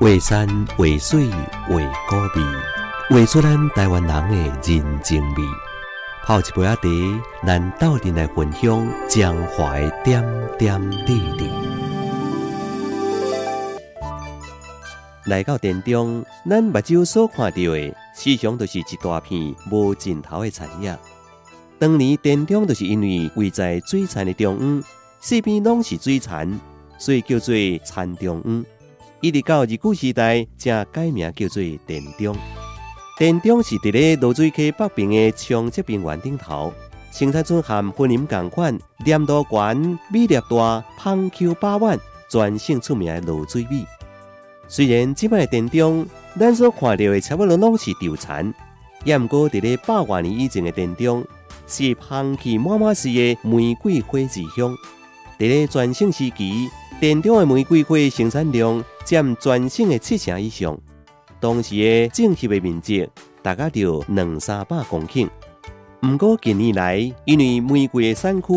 画山画水画古味，画出咱台湾人的人情味。泡一杯阿茶，咱斗阵来分享江淮点点滴滴。来到店中，咱目睭所看到的，时常都是一大片无尽头的产业。当年店中就是因为位在水田的中央，四边拢是水田，所以叫做田中央。一直到日据时代，才改名叫做田中。田中是伫咧罗水溪北边的长泽平原顶头，生产出含婚林共款、黏度悬、米粒大、芳丘八万、全省出名的罗水米。虽然即摆田中，咱所看到的差不多拢是稻田，也毋过伫咧百万年以前的田中，是香气满满似的玫瑰花之乡。伫咧全盛时期，店中的玫瑰花生产量占全省的七成以上。当时的整体的面积大概就两三百公顷。不过近年来，因为玫瑰的产区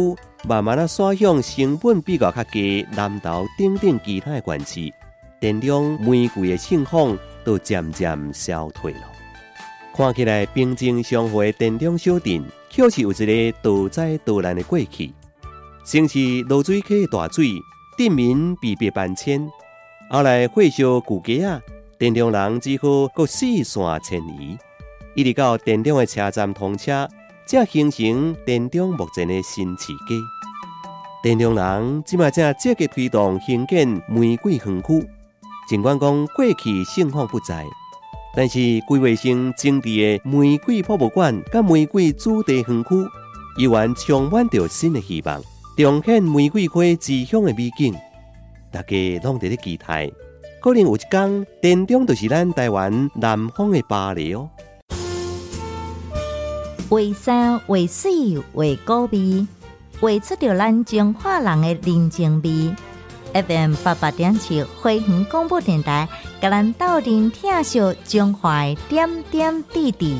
慢慢啊转向成本比较较低、南投等等其他的县市，店中玫瑰的盛况都渐渐消退了。看起来平静祥和的店中小镇，却是有一个多灾多难的过去。先是落水溪大水，镇民被迫搬迁，后来火烧旧街啊。电中人只好各四散迁移，一直到电中的车站通车，才形成电中目前的新市街。电中人即卖正积极推动兴建玫瑰园区，尽管讲过去盛况不再，但是规划成精致的玫瑰博物馆、甲玫瑰主题园区，依然充满着新的希望，重庆玫瑰花之乡的美景。大家拢在咧期待。可能有一天，田中就是咱台湾南方的巴黎哦。画山画水画古味，画出着咱中华人的人情味。FM 八八点七花园广播电台，甲咱斗阵听秀中华点点滴滴。